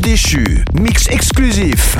Déchu, mix exclusif.